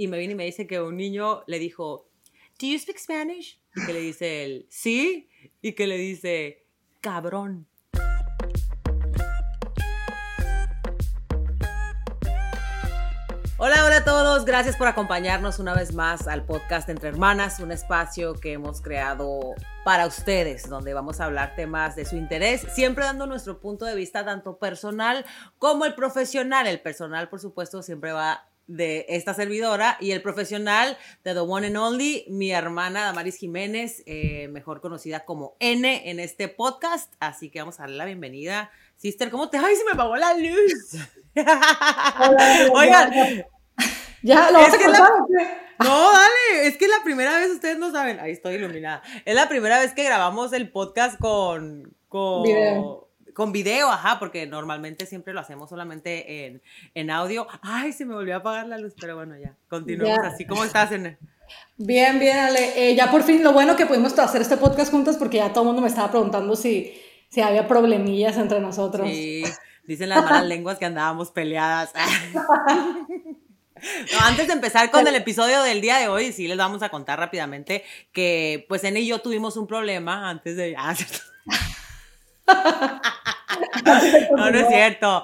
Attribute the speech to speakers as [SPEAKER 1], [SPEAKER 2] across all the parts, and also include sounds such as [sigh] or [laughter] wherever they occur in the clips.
[SPEAKER 1] y me viene y me dice que un niño le dijo, ¿Do you speak Spanish? Y que le dice él, sí, y que le dice, cabrón. Hola, hola a todos. Gracias por acompañarnos una vez más al podcast Entre Hermanas, un espacio que hemos creado para ustedes, donde vamos a hablar temas de su interés, siempre dando nuestro punto de vista tanto personal como el profesional. El personal, por supuesto, siempre va de esta servidora y el profesional de The One and Only, mi hermana Damaris Jiménez, eh, mejor conocida como N en este podcast. Así que vamos a darle la bienvenida. Sister, ¿cómo te? ¡Ay, se me apagó la luz! [laughs] Oigan.
[SPEAKER 2] Ya, lo vas a contar.
[SPEAKER 1] No, dale, es que la primera vez ustedes no saben, ahí estoy iluminada. Es la primera vez que grabamos el podcast con con
[SPEAKER 2] Video.
[SPEAKER 1] Con video, ajá, porque normalmente siempre lo hacemos solamente en, en audio. Ay, se me volvió a apagar la luz, pero bueno, ya, continuamos así. ¿Cómo estás, en
[SPEAKER 2] Bien, bien, Ale. Eh, ya por fin, lo bueno que pudimos hacer este podcast juntas porque ya todo el mundo me estaba preguntando si, si había problemillas entre nosotros.
[SPEAKER 1] Sí, dicen las malas [laughs] lenguas que andábamos peleadas. [laughs] No, antes de empezar con el episodio del día de hoy, sí les vamos a contar rápidamente que pues N y yo tuvimos un problema antes de... [laughs] No, no es cierto.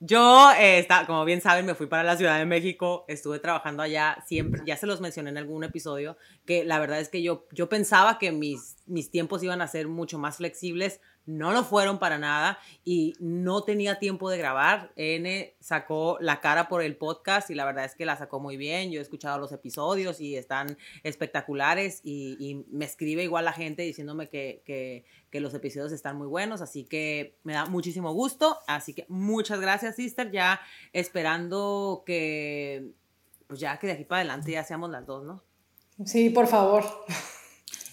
[SPEAKER 1] Yo, eh, está- como bien saben, me fui para la Ciudad de México, estuve trabajando allá siempre, ya se los mencioné en algún episodio, que la verdad es que yo, yo pensaba que mis, mis tiempos iban a ser mucho más flexibles, no lo fueron para nada y no tenía tiempo de grabar. N sacó la cara por el podcast y la verdad es que la sacó muy bien. Yo he escuchado los episodios y están espectaculares y, me escribe igual la gente diciéndome que, que, que los episodios están muy buenos, así que me da muchísimo gusto. Así que muchas gracias, sister. Ya esperando que, pues ya que de aquí para adelante ya seamos las dos, ¿no?
[SPEAKER 2] Sí, por favor.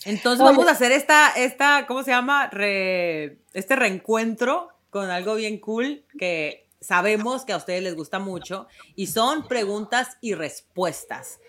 [SPEAKER 1] Entonces
[SPEAKER 2] Oye.
[SPEAKER 1] vamos a hacer esta, esta, ¿cómo se llama? Re- este reencuentro con algo bien cool que sabemos que a ustedes les gusta mucho y son preguntas y respuestas.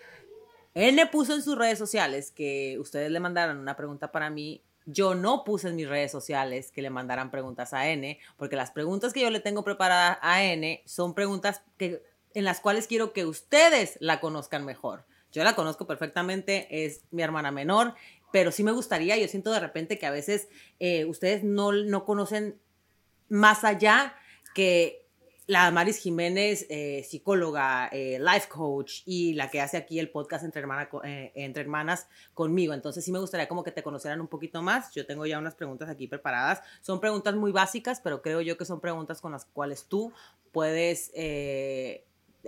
[SPEAKER 1] N puso en sus redes sociales que ustedes le mandaran una pregunta para mí. Yo no puse en mis redes sociales que le mandaran preguntas a N, porque las preguntas que yo le tengo preparadas a N son preguntas que, en las cuales quiero que ustedes la conozcan mejor. Yo la conozco perfectamente, es mi hermana menor, pero sí me gustaría, yo siento de repente que a veces eh, ustedes no, no conocen más allá que la Maris Jiménez, eh, psicóloga, eh, life coach y la que hace aquí el podcast entre, hermana, entre hermanas conmigo. Entonces sí me gustaría como que te conocieran un poquito más. Yo tengo ya unas preguntas aquí preparadas. Son preguntas muy básicas, pero creo yo que son preguntas con las cuales tú puedes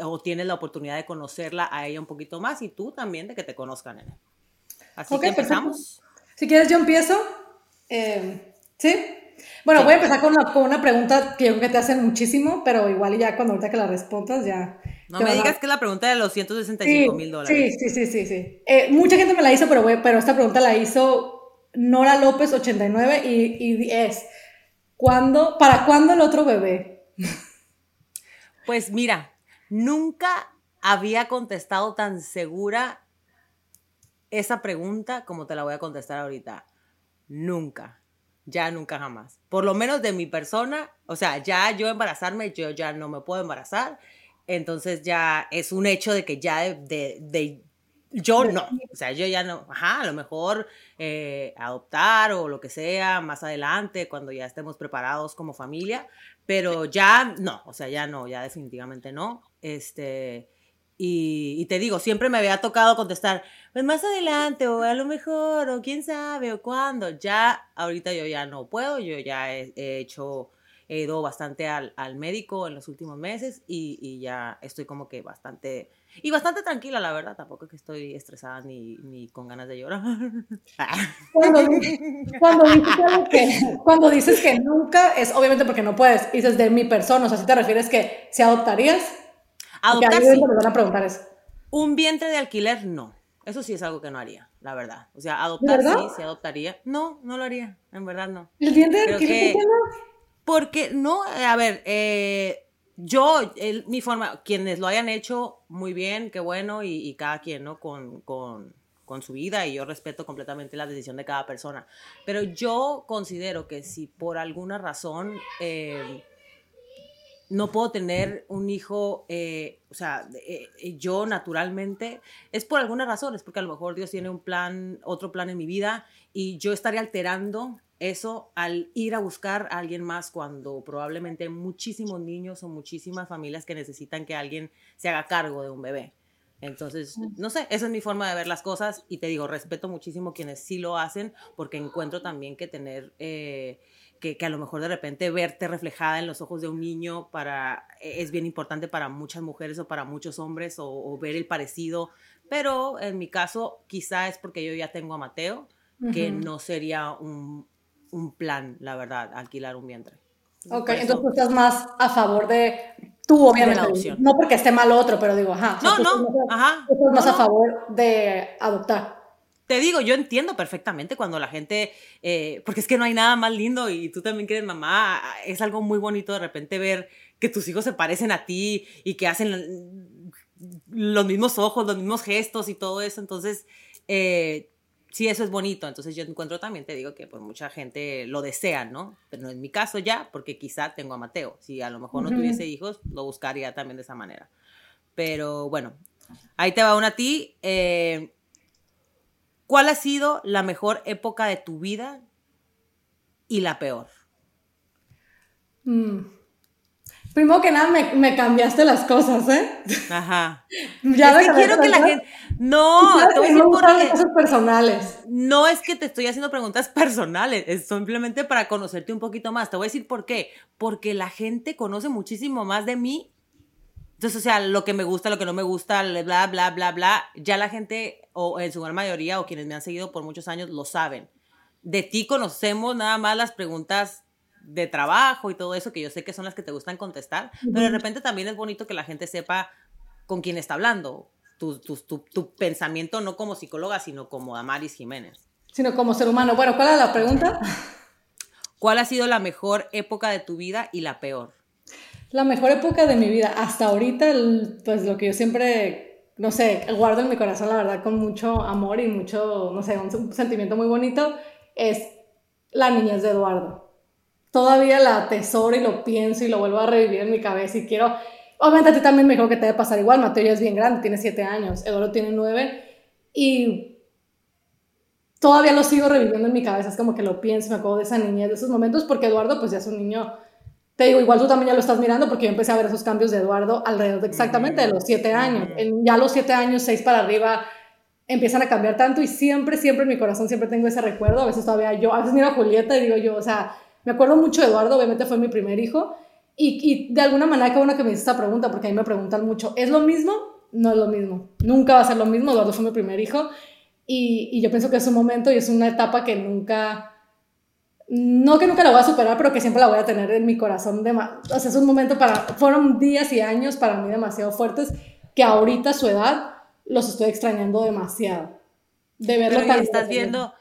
[SPEAKER 1] o tienes la oportunidad de conocerla a ella un poquito más y tú también de que te conozcan. Nene. Así
[SPEAKER 2] Ok,
[SPEAKER 1] que
[SPEAKER 2] perfecto.
[SPEAKER 1] empezamos.
[SPEAKER 2] Si quieres, yo empiezo. Eh, ¿Sí? Bueno,
[SPEAKER 1] Sí.
[SPEAKER 2] voy a empezar con una, con una pregunta que yo creo que te hacen muchísimo, pero igual ya cuando ahorita que la respondas ya.
[SPEAKER 1] No me
[SPEAKER 2] a-
[SPEAKER 1] digas que es la pregunta de los
[SPEAKER 2] Sí,
[SPEAKER 1] 165 mil dólares.
[SPEAKER 2] Sí, sí, sí, sí, sí. Eh, mucha gente me la hizo, pero, voy- pero esta pregunta la hizo Nora López 89 y, y es, ¿cuándo, ¿para cuándo el otro bebé?
[SPEAKER 1] Pues mira, nunca había contestado tan segura esa pregunta como te la voy a contestar ahorita. Nunca. Ya nunca jamás. Por lo menos de mi persona, o sea, ya yo embarazarme, yo ya no me puedo embarazar. Entonces ya es un hecho de que ya de, de- de- yo no. O sea, yo ya no. Ajá, a lo mejor eh, adoptar o lo que sea más adelante, cuando ya estemos preparados como familia. Pero ya no, o sea, ya no, ya definitivamente no. Este, y, te digo, siempre me había tocado contestar, pues más adelante, o a lo mejor, o quién sabe, o cuándo. Ya, ahorita yo ya no puedo, yo ya he, he hecho, he ido bastante al, al médico en los últimos meses y, y ya estoy como que bastante, y bastante tranquila, la verdad, tampoco es que estoy estresada ni, ni con ganas de llorar. [laughs]
[SPEAKER 2] Cuando, dices que, cuando dices que nunca, es obviamente porque no puedes. Dices de mi persona, o sea, si te refieres que si adoptarías,
[SPEAKER 1] Adoptar sí.
[SPEAKER 2] es donde me van a preguntar eso.
[SPEAKER 1] Un vientre de alquiler, no. Eso sí es algo que no haría, la verdad. O sea, adoptar sí, sí adoptaría. No, no lo haría, en verdad no.
[SPEAKER 2] ¿El diente de alquiler
[SPEAKER 1] que-? Porque no, eh, a ver, eh, yo, el- mi forma, quienes lo hayan hecho, muy bien, qué bueno, y, y cada quien, ¿no? Con, con, con su vida, y yo respeto completamente la decisión de cada persona. Pero yo considero que si por alguna razón eh, no puedo tener un hijo, eh, o sea, eh, eh, yo naturalmente, es por algunas razones, porque a lo mejor Dios tiene un plan, otro plan en mi vida y yo estaría alterando eso al ir a buscar a alguien más cuando probablemente hay muchísimos niños o muchísimas familias que necesitan que alguien se haga cargo de un bebé. Entonces, no sé, esa es mi forma de ver las cosas y te digo, respeto muchísimo quienes sí lo hacen porque encuentro también que tener que, a lo mejor de repente verte reflejada en los ojos de un niño para, e, es bien importante para muchas mujeres o para muchos hombres o, ver el parecido, pero en mi caso quizá es porque yo ya tengo a Mateo, que no sería un, un, plan, la verdad, alquilar un vientre.
[SPEAKER 2] Ok, entonces tú estás más a favor de tú, obviamente. No porque esté mal otro, pero digo, ajá.
[SPEAKER 1] No, no, ajá.
[SPEAKER 2] Tú estás más a favor de adoptar
[SPEAKER 1] te digo, yo entiendo perfectamente cuando la gente, eh, porque es que no hay nada más lindo y tú también quieres mamá, es algo muy bonito de repente ver que tus hijos se parecen a ti y que hacen los mismos ojos, los mismos gestos y todo eso. Entonces, eh, sí, eso es bonito. Entonces yo encuentro también, te digo que pues mucha gente lo desea, ¿no? Pero no es mi caso ya, porque quizá tengo a Mateo. Si a lo mejor no tuviese hijos, lo buscaría también de esa manera. Pero bueno, ahí te va una a ti. Eh, ¿Cuál ha sido la mejor época de tu vida y la peor?
[SPEAKER 2] Mm. Primero que nada, me, cambiaste las cosas, ¿eh?
[SPEAKER 1] Ajá. [laughs] ya es que quiero que la gente. No,
[SPEAKER 2] te voy a decir por cosas personales.
[SPEAKER 1] No es que te estoy haciendo preguntas [laughs] personales, es simplemente para conocerte un poquito más. Te voy a decir por qué. Porque la gente conoce muchísimo más de mí entonces, o sea, lo que me gusta, lo que no me gusta, bla, bla, bla, bla, ya la gente, o en su gran mayoría, o quienes me han seguido por muchos años, lo saben. De ti conocemos nada más las preguntas de trabajo y todo eso, que yo sé que son las que te gustan contestar, pero de repente también es bonito que la gente sepa con quién está hablando, tu, tu, tu, tu pensamiento no como psicóloga, sino como Amaris Jiménez.
[SPEAKER 2] Sino como ser humano. Bueno, ¿cuál es la pregunta?
[SPEAKER 1] ¿Cuál ha sido la mejor época de tu vida y la peor?
[SPEAKER 2] La mejor época de mi vida, hasta ahorita, pues lo que yo siempre, no sé, guardo en mi corazón, la verdad, con mucho amor y mucho, no sé, un sentimiento muy bonito, es la niñez de Eduardo. Todavía la atesoro y lo pienso y lo vuelvo a revivir en mi cabeza y quiero, obviamente a ti también me dijo que te debe pasar igual, Mateo ya es bien grande, tiene siete años, Eduardo tiene nueve y todavía lo sigo reviviendo en mi cabeza, es como que lo pienso, me acuerdo de esa niñez, de esos momentos, porque Eduardo pues ya es un niño te digo, igual tú también ya lo estás mirando porque yo empecé a ver esos cambios de Eduardo alrededor de exactamente de los siete años. ya a los siete años, seis para arriba, empiezan a cambiar tanto y siempre, siempre en mi corazón siempre tengo ese recuerdo. A veces todavía yo, a veces miro a Julieta y digo yo, o sea, me acuerdo mucho de Eduardo, obviamente fue mi primer hijo. Y, y de alguna manera, qué bueno que me hice esta pregunta porque a mí me preguntan mucho, ¿es lo mismo? No es lo mismo. Nunca va a ser lo mismo. Eduardo fue mi primer hijo. Y, y yo pienso que es un momento y es una etapa que nunca no que nunca la voy a superar, pero que siempre la voy a tener en mi corazón. De, o sea, es un momento para, fueron días y años para mí demasiado fuertes que ahorita a su edad los estoy extrañando demasiado. De verlo
[SPEAKER 1] pero estás viendo,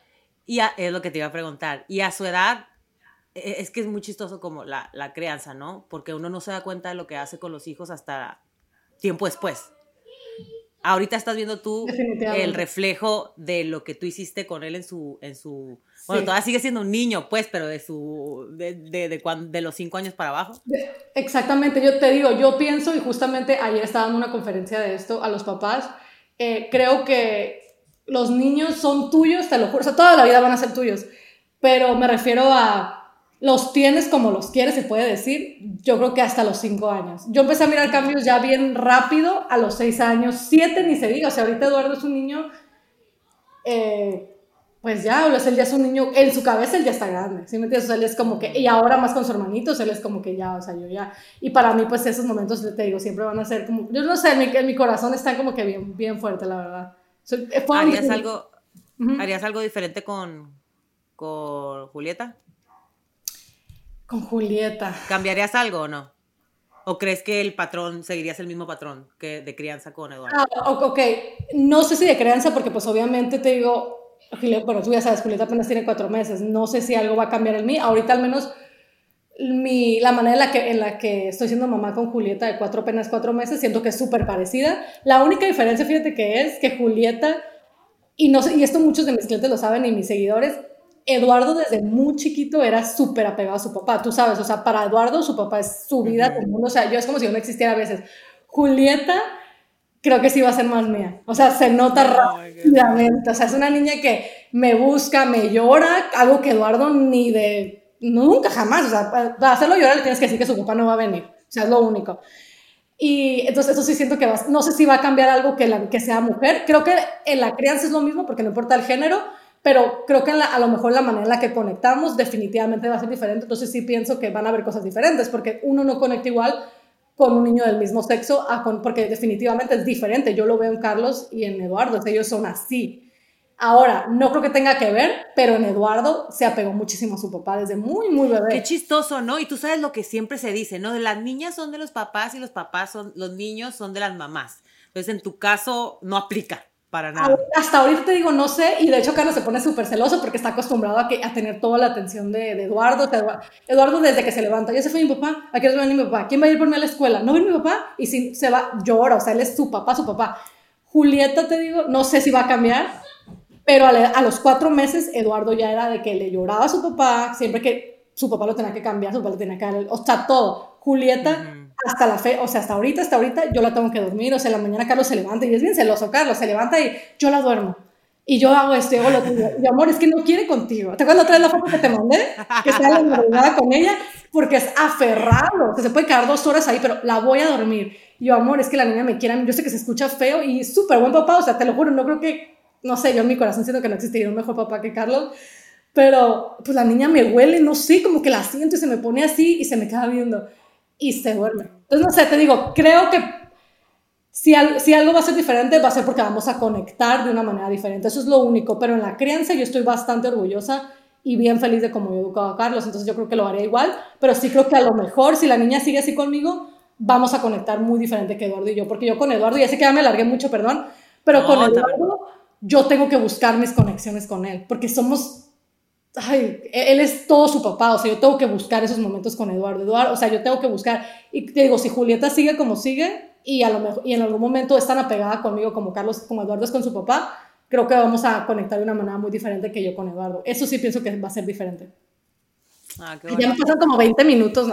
[SPEAKER 1] y es lo que te iba a preguntar, y a su edad, e, es que es muy chistoso como la, la crianza, ¿no? Porque uno no se da cuenta de lo que hace con los hijos hasta tiempo después. Ahorita estás viendo tú el reflejo de lo que tú hiciste con él en su, en su bueno, todavía sigue siendo un niño, pues, pero de su de, de, de, de los cinco años para abajo.
[SPEAKER 2] Exactamente, yo te digo, yo pienso, y justamente ayer estaba en una conferencia de esto a los papás, eh, creo que los niños son tuyos, te lo juro, o sea, toda la vida van a ser tuyos, pero me refiero a los tienes como los quieres, se puede decir, yo creo que hasta los cinco años. Yo empecé a mirar cambios ya bien rápido a los seis años, siete ni se diga, o sea, ahorita Eduardo es un niño... Eh, pues ya, o sea, él ya es un niño, en su cabeza él ya está grande, ¿sí me entiendes? O sea, él es como que, y ahora más con su hermanito, él es como que ya, o sea, yo ya, y para mí, pues esos momentos, te digo, siempre van a ser como, yo no sé, en mi, en mi corazón están como que bien, bien fuerte, la verdad.
[SPEAKER 1] Eh, ¿Harías, algo, ¿Harías algo diferente con, con Julieta?
[SPEAKER 2] Con Julieta.
[SPEAKER 1] ¿Cambiarías algo o no? ¿O crees que el patrón, seguirías el mismo patrón que de crianza con Eduardo?
[SPEAKER 2] Ah, ok, no sé si de crianza, porque pues obviamente te digo, bueno, tú ya sabes, Julieta apenas tiene cuatro meses, no sé si algo va a cambiar en mí, ahorita al menos mi, la manera en la, que, en la que estoy siendo mamá con Julieta de cuatro apenas cuatro meses, siento que es súper parecida. La única diferencia, fíjate que es que Julieta, y, no, y esto muchos de mis clientes lo saben y mis seguidores, Eduardo desde muy chiquito era súper apegado a su papá, tú sabes, o sea, para Eduardo su papá es su vida, uh mundo, o sea, yo es como si yo no existiera a veces. Julieta creo que sí va a ser más mía, o sea, se nota rápidamente, o sea, es una niña que me busca, me llora, algo que Eduardo ni de, nunca jamás, o sea, para hacerlo llorar le tienes que decir que su papá no va a venir, o sea, es lo único. Y entonces eso sí siento que va, no sé si va a cambiar algo que, la, que sea mujer, creo que en la crianza es lo mismo porque no importa el género, pero creo que a lo mejor la manera en la que conectamos definitivamente va a ser diferente, entonces sí pienso que van a haber cosas diferentes, porque uno no conecta igual con un niño del mismo sexo, a con, porque definitivamente es diferente, yo lo veo en Carlos y en Eduardo, ellos son así. Ahora, no creo que tenga que ver, pero en Eduardo se apegó muchísimo a su papá desde muy, muy bebé.
[SPEAKER 1] Qué chistoso, ¿no? Y tú sabes lo que siempre se dice, ¿no? Las niñas son de los papás y los papás son, los niños son de las mamás. Entonces, en tu caso, no aplica. Para nada.
[SPEAKER 2] Hasta ahorita te digo, no sé, y de hecho Carlos se pone súper celoso porque está acostumbrado a, que, a tener toda la atención de, Eduardo. Eduardo desde que se levanta, ya se fue mi papá, ¿a qué hora va mi papá? ¿Quién va a ir por mí a la escuela? ¿No viene mi papá? Y si se va, llora, o sea, él es su papá, su papá. Julieta, te digo, no sé si va a cambiar, pero a, los cuatro meses Eduardo ya era de que le lloraba a su papá, siempre que su papá lo tenía que cambiar, su papá lo tenía que dar, o sea, todo. Julieta hasta la fe, o sea, hasta ahorita, hasta ahorita yo la tengo que dormir, o sea, la mañana Carlos se levanta y es bien celoso, Carlos se levanta y yo la duermo. Y yo hago esto, hago lo tuyo. Y amor, es que no quiere contigo. ¿Te acuerdas otra vez la foto que te mandé? Que está la madrugada con ella, porque es aferrado. Que se puede quedar dos horas ahí, pero la voy a dormir. Y yo, amor, es que la niña me quiere. Yo sé que se escucha feo y súper buen papá. O sea, te lo juro, no creo que, no sé, yo en mi corazón siento que no existiría un mejor papá que Carlos. Pero, pues la niña me huele, no sé, como que la siento y se me pone así y se me queda viendo y se duerme. Entonces, no sé, te digo, creo que si, si algo va a ser diferente, va a ser porque vamos a conectar de una manera diferente. Eso es lo único. Pero en la crianza yo estoy bastante orgullosa y bien feliz de cómo yo he educado a Carlos. Entonces yo creo que lo haría igual. Pero sí creo que a lo mejor, si la niña sigue así conmigo, vamos a conectar muy diferente que Eduardo y yo. Porque yo con Eduardo, ya sé que ya me alargué mucho, perdón, pero con Eduardo yo tengo que buscar mis conexiones con él. Porque somos ay, e-, él es todo su papá, o sea, yo tengo que buscar esos momentos con Eduardo. Eduardo, o sea, yo tengo que buscar. Y te digo, si Julieta sigue como sigue y, a lo mejor, y en algún momento es tan apegada conmigo como Carlos, como Eduardo es con su papá, creo que vamos a conectar de una manera muy diferente que yo con Eduardo. Eso sí pienso que va a ser diferente. Ah, qué Ya me pasan como 20 minutos.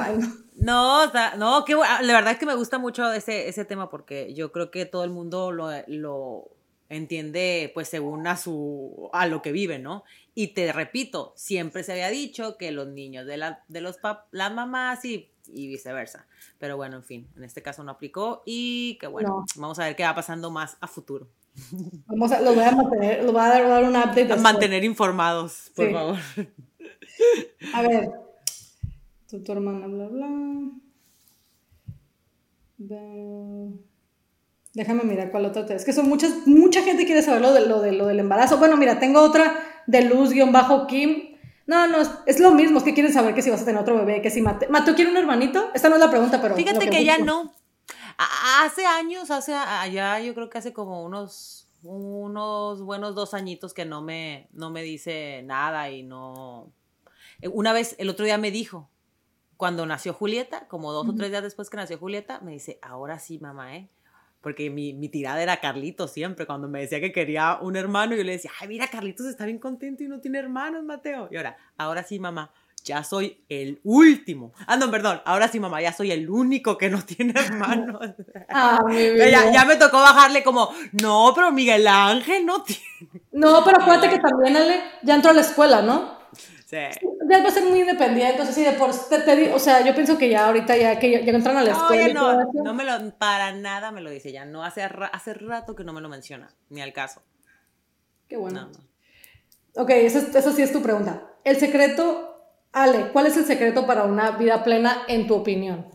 [SPEAKER 1] no, no, qué bueno. La verdad es que me gusta mucho ese, ese tema porque yo creo que todo el mundo lo, lo entiende pues según a su a lo que vive, ¿no? Y te repito, siempre se había dicho que los niños de, la, de los las mamás y, y, viceversa. Pero bueno, en fin, en este caso no aplicó y que bueno, vamos a ver qué va pasando más a futuro. [laughs]
[SPEAKER 2] Vamos a, lo voy a mantener, lo voy a dar, un update.
[SPEAKER 1] A mantener informados, por favor.
[SPEAKER 2] A ver, tu, tu hermana, bla, bla. Déjame mirar cuál otra te... Es que son muchas, mucha gente quiere saber lo, de, lo, de, lo del embarazo. Bueno, mira, tengo otra de Luz-Kim. No, no, es lo mismo, es que quieren saber que si vas a tener otro bebé, que si Mateo, Mateo quiere un hermanito. Esta no es la pregunta, pero...
[SPEAKER 1] Fíjate que, ya no. Hace años, hace allá, yo creo que hace como unos, unos buenos dos añitos que no me, no me dice nada y no... Una vez, el otro día me dijo, cuando nació Julieta, como dos o tres días después que nació Julieta, me dice, ahora sí, mamá, ¿eh? Porque mi, mi, tirada era Carlitos siempre. Cuando me decía que quería un hermano, yo le decía, ay, mira, Carlitos está bien contento y no tiene hermanos, Mateo. Y ahora, ahora sí, mamá, ya soy el último. Ah, no, perdón, ahora sí, mamá, ya soy el único que no [laughs] tiene hermanos. [laughs] Ah, [laughs] ya, ya, me tocó bajarle como, no, pero Miguel Ángel no tiene.
[SPEAKER 2] No, pero acuérdate que también él ya entró a la escuela, ¿no? Sí. Ya va a ser muy independiente, o sea, de por, te, o sea, yo pienso que ya ahorita ya que ya, entran a la escuela.
[SPEAKER 1] No, no, me lo, para nada me lo dice ya, no, hace, hace rato que no me lo menciona, ni al caso.
[SPEAKER 2] Qué bueno. Ok, esa, sí es tu pregunta. El secreto, Ale, ¿cuál es el secreto para una vida plena en tu opinión?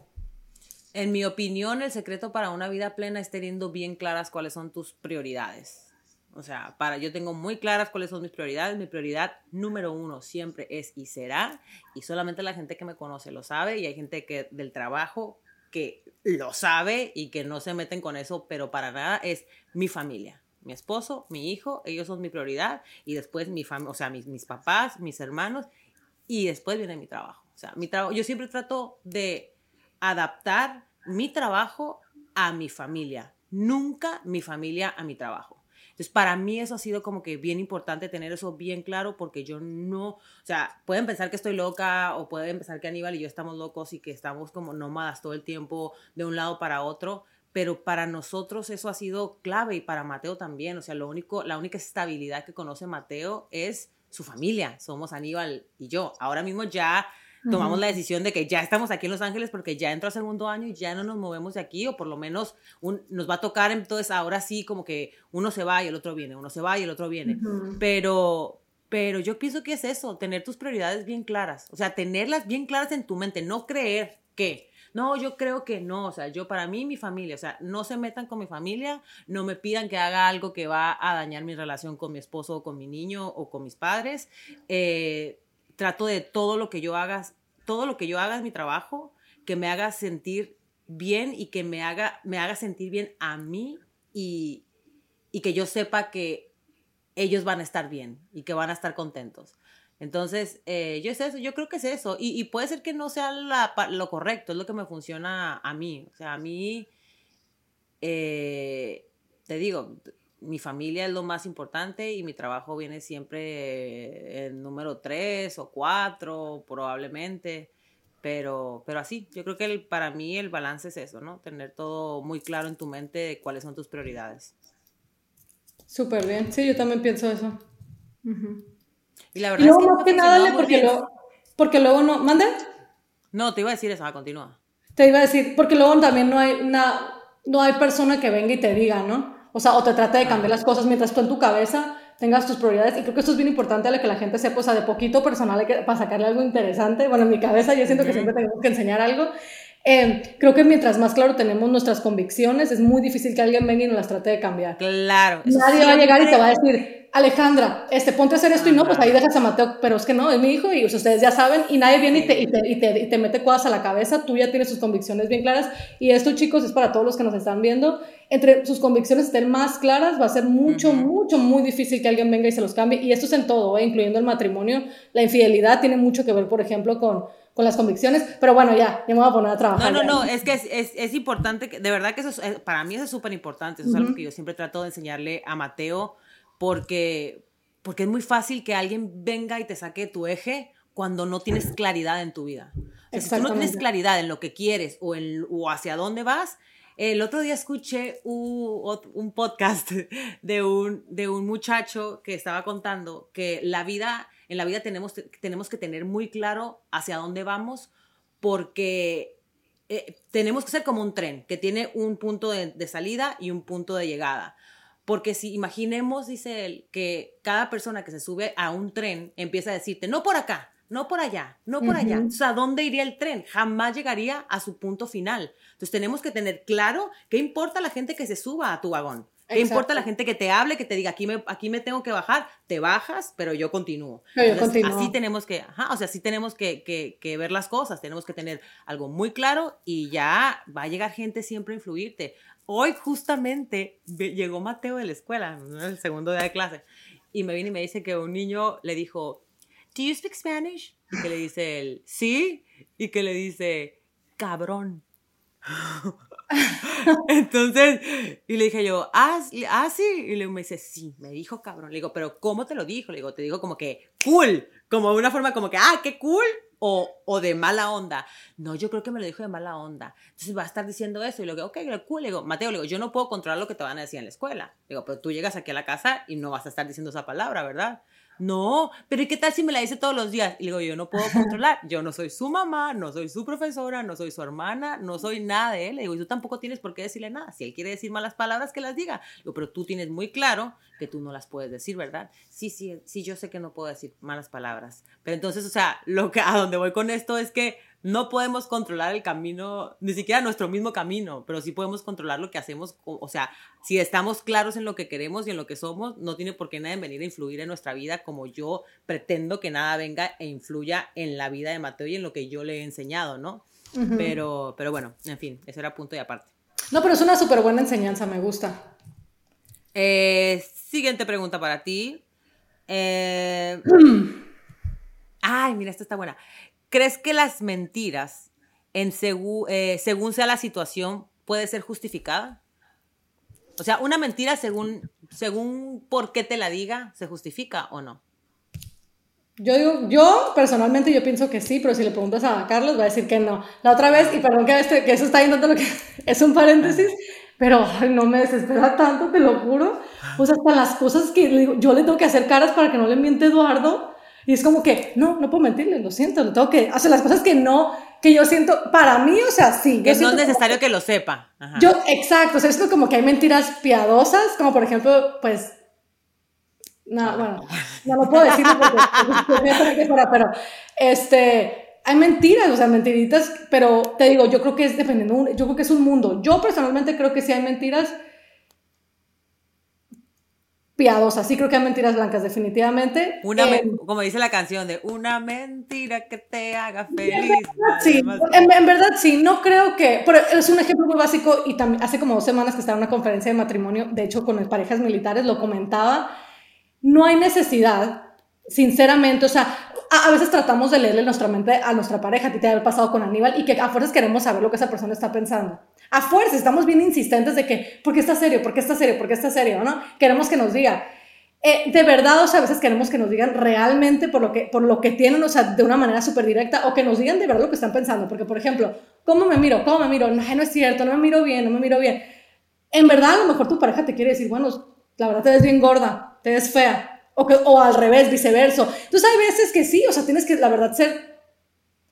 [SPEAKER 1] En mi opinión, el secreto para una vida plena es teniendo bien claras cuáles son tus prioridades. O sea, para yo tengo muy claras cuáles son mis prioridades. Mi prioridad número uno siempre es y será, y solamente la gente que me conoce lo sabe, y hay gente que del trabajo que lo sabe y que no se meten con eso, pero para nada es mi familia. Mi esposo, mi hijo, ellos son mi prioridad, y después mi familia, o sea, mis, mis papás, mis hermanos, y después viene mi trabajo. O sea, mi trabajo, yo siempre trato de adaptar mi trabajo a mi familia, nunca mi familia a mi trabajo. Entonces, para mí eso ha sido como que bien importante tener eso bien claro porque yo no, o sea, pueden pensar que estoy loca o pueden pensar que Aníbal y yo estamos locos y que estamos como nómadas todo el tiempo de un lado para otro, pero para nosotros eso ha sido clave y para Mateo también, o sea, lo único, la única estabilidad que conoce Mateo es su familia, somos Aníbal y yo. Ahora mismo ya tomamos la decisión de que ya estamos aquí en Los Ángeles porque ya entró el segundo año y ya no nos movemos de aquí o por lo menos nos va a tocar entonces ahora sí como que uno se va y el otro viene, uno se va y el otro viene. Pero pero yo pienso que es eso, tener tus prioridades bien claras, o sea, tenerlas bien claras en tu mente, no creer que no, yo creo que no, o sea, yo para mí, mi familia, o sea, no se metan con mi familia, no me pidan que haga algo que va a dañar mi relación con mi esposo o con mi niño o con mis padres. Eh, trato de todo lo que yo haga, todo lo que yo haga es mi trabajo, que me haga sentir bien y que me haga, me haga sentir bien a mí y, y que yo sepa que ellos van a estar bien y que van a estar contentos. Entonces, eh, yo es eso, yo creo que es eso. Y, puede ser que no sea lo correcto, es lo que me funciona a mí. O sea, a mí, eh, te digo, mi familia es lo más importante y mi trabajo viene siempre en número tres o cuatro, probablemente. Pero, pero así, yo creo que para mí el balance es eso, ¿no? Tener todo muy claro en tu mente de cuáles son tus prioridades.
[SPEAKER 2] Súper bien, sí, yo también pienso eso.
[SPEAKER 1] Y la verdad es que,
[SPEAKER 2] más que nada, porque, luego, porque luego no, ¿mande?
[SPEAKER 1] No, te iba a decir eso, continúa.
[SPEAKER 2] Te iba a decir, porque luego también no hay una, no hay persona que venga y te diga, ¿no? O sea, o te trate de cambiar las cosas mientras tú en tu cabeza tengas tus prioridades. Y creo que esto es bien importante a que la gente sepa, o sea, de poquito personal para sacarle algo interesante. Bueno, en mi cabeza yo siento que siempre tenemos que enseñar algo. Eh, creo que mientras más claro tenemos nuestras convicciones, es muy difícil que alguien venga y nos las trate de cambiar.
[SPEAKER 1] Claro.
[SPEAKER 2] Nadie va a llegar y te va a decir, Alejandra, este, ponte a hacer esto y no, pues ahí dejas a Mateo, pero es que no, es mi hijo y ustedes ya saben y nadie viene y, te, y, te, y, te, y, te, mete cosas a la cabeza, tú ya tienes sus convicciones bien claras y esto chicos es para todos los que nos están viendo, entre sus convicciones estén más claras va a ser mucho, mucho, muy difícil que alguien venga y se los cambie y esto es en todo, ¿eh? incluyendo el matrimonio, la infidelidad tiene mucho que ver, por ejemplo, con con las convicciones, pero bueno, ya, ya me voy a poner a trabajar.
[SPEAKER 1] No, no, no, es que es, es, es importante, que, de verdad que eso es, para mí eso es súper importante, eso es algo que yo siempre trato de enseñarle a Mateo, porque, porque es muy fácil que alguien venga y te saque tu eje cuando no tienes claridad en tu vida. O si tú no tienes claridad en lo que quieres o, en, o hacia dónde vas, el otro día escuché un, un podcast [laughs] de un, de un muchacho que estaba contando que la vida, en la vida tenemos, tenemos que tener muy claro hacia dónde vamos porque eh, tenemos que ser como un tren que tiene un punto de, de salida y un punto de llegada. Porque si imaginemos, dice él, que cada persona que se sube a un tren empieza a decirte, no por acá, no por allá, no por allá. O sea, ¿dónde iría el tren? Jamás llegaría a su punto final. Entonces tenemos que tener claro qué importa la gente que se suba a tu vagón. ¿Qué importa la gente que te hable, que te diga, aquí me, aquí me tengo que bajar? Te bajas, pero yo continúo.
[SPEAKER 2] yo continúo.
[SPEAKER 1] Así tenemos que, ajá, o sea, así tenemos que, que, que, ver las cosas, tenemos que tener algo muy claro y ya va a llegar gente siempre a influirte. Hoy justamente llegó Mateo de la escuela, el segundo día de clase, y me viene y me dice que un niño le dijo, ¿Do you speak Spanish? Y que le dice él, sí, y que le dice, cabrón. [laughs] Entonces, y le dije yo, ah, ah, sí. Y le me dice, sí, me dijo cabrón. Le digo, pero ¿cómo te lo dijo? Le digo, te digo como que cool, como una forma como que, ah, qué cool, o, o, de mala onda. No, yo creo que me lo dijo de mala onda. Entonces va a estar diciendo eso. Y le digo, ok, cool. Le digo, Mateo, le digo, yo no puedo controlar lo que te van a decir en la escuela. Le digo, pero tú llegas aquí a la casa y no vas a estar diciendo esa palabra, ¿verdad? No, pero ¿y qué tal si me la dice todos los días? Y le digo, yo no puedo controlar, yo no soy su mamá, no soy su profesora, no soy su hermana, no soy nada de él. Le digo, y tú tampoco tienes por qué decirle nada. Si él quiere decir malas palabras, que las diga. Pero tú tienes muy claro que tú no las puedes decir, ¿verdad? Sí, sí, sí, yo sé que no puedo decir malas palabras. Pero entonces, o sea, lo que, a donde voy con esto es que no podemos controlar el camino, ni siquiera nuestro mismo camino, pero sí podemos controlar lo que hacemos. O sea, si estamos claros en lo que queremos y en lo que somos, no tiene por qué nadie venir a influir en nuestra vida como yo pretendo que nada venga e influya en la vida de Mateo y en lo que yo le he enseñado, ¿no? pero, pero bueno, en fin, eso era punto y aparte.
[SPEAKER 2] No, pero es una súper buena enseñanza, me gusta.
[SPEAKER 1] Eh, siguiente pregunta para ti. Eh, [clears throat] ay, mira, esta está buena. ¿Crees que las mentiras, en eh, según sea la situación, puede ser justificada? O sea, una mentira según, según por qué te la diga, ¿se justifica o no?
[SPEAKER 2] Yo yo personalmente yo pienso que sí, pero si le preguntas a Carlos va a decir que no. La otra vez, y perdón que, eso está yendo lo que [laughs] es un paréntesis, pero no me desespera tanto, te lo juro. Sea, hasta las cosas que yo le tengo que hacer caras para que no le miente Eduardo. Y es como que, no, no puedo mentirle, lo siento, le tengo que hacer las cosas que no, que yo siento, para mí, o sea, sí.
[SPEAKER 1] Que no es necesario que, lo sepa.
[SPEAKER 2] Yo, exacto, o sea, es como que hay mentiras piadosas, como por ejemplo, pues, no, bueno, no lo puedo decir porque, [laughs] pero, este, hay mentiras, o sea, mentiritas, pero te digo, yo creo que es dependiendo, yo creo que es un mundo. Yo personalmente creo que sí hay mentiras piadosas, sí creo que hay mentiras blancas, definitivamente.
[SPEAKER 1] Una, em, como dice la canción de una mentira que te haga feliz.
[SPEAKER 2] sí, en, verdad sí, no creo que, pero es un ejemplo muy básico y también hace como dos semanas que estaba en una conferencia de matrimonio, de hecho con parejas militares lo comentaba, no hay necesidad sinceramente, o sea, a, veces tratamos de leerle nuestra mente a nuestra pareja, a ti te ha pasado con Aníbal, y que a fuerzas queremos saber lo que esa persona está pensando. A fuerzas estamos bien insistentes de que, ¿por qué está serio? ¿Por qué está serio? ¿Por qué está serio? ¿no? Queremos que nos diga. Eh, de verdad, o sea, a veces queremos que nos digan realmente por lo que, por lo que tienen, o sea, de una manera súper directa, o que nos digan de verdad lo que están pensando. Porque, por ejemplo, ¿cómo me miro? ¿Cómo me miro? No, no es cierto, no me miro bien, no me miro bien. En verdad, a lo mejor tu pareja te quiere decir, bueno, la verdad te ves bien gorda, te ves fea, o, que, o al revés, viceversa. Entonces hay veces que sí, o sea, tienes que, la verdad, ser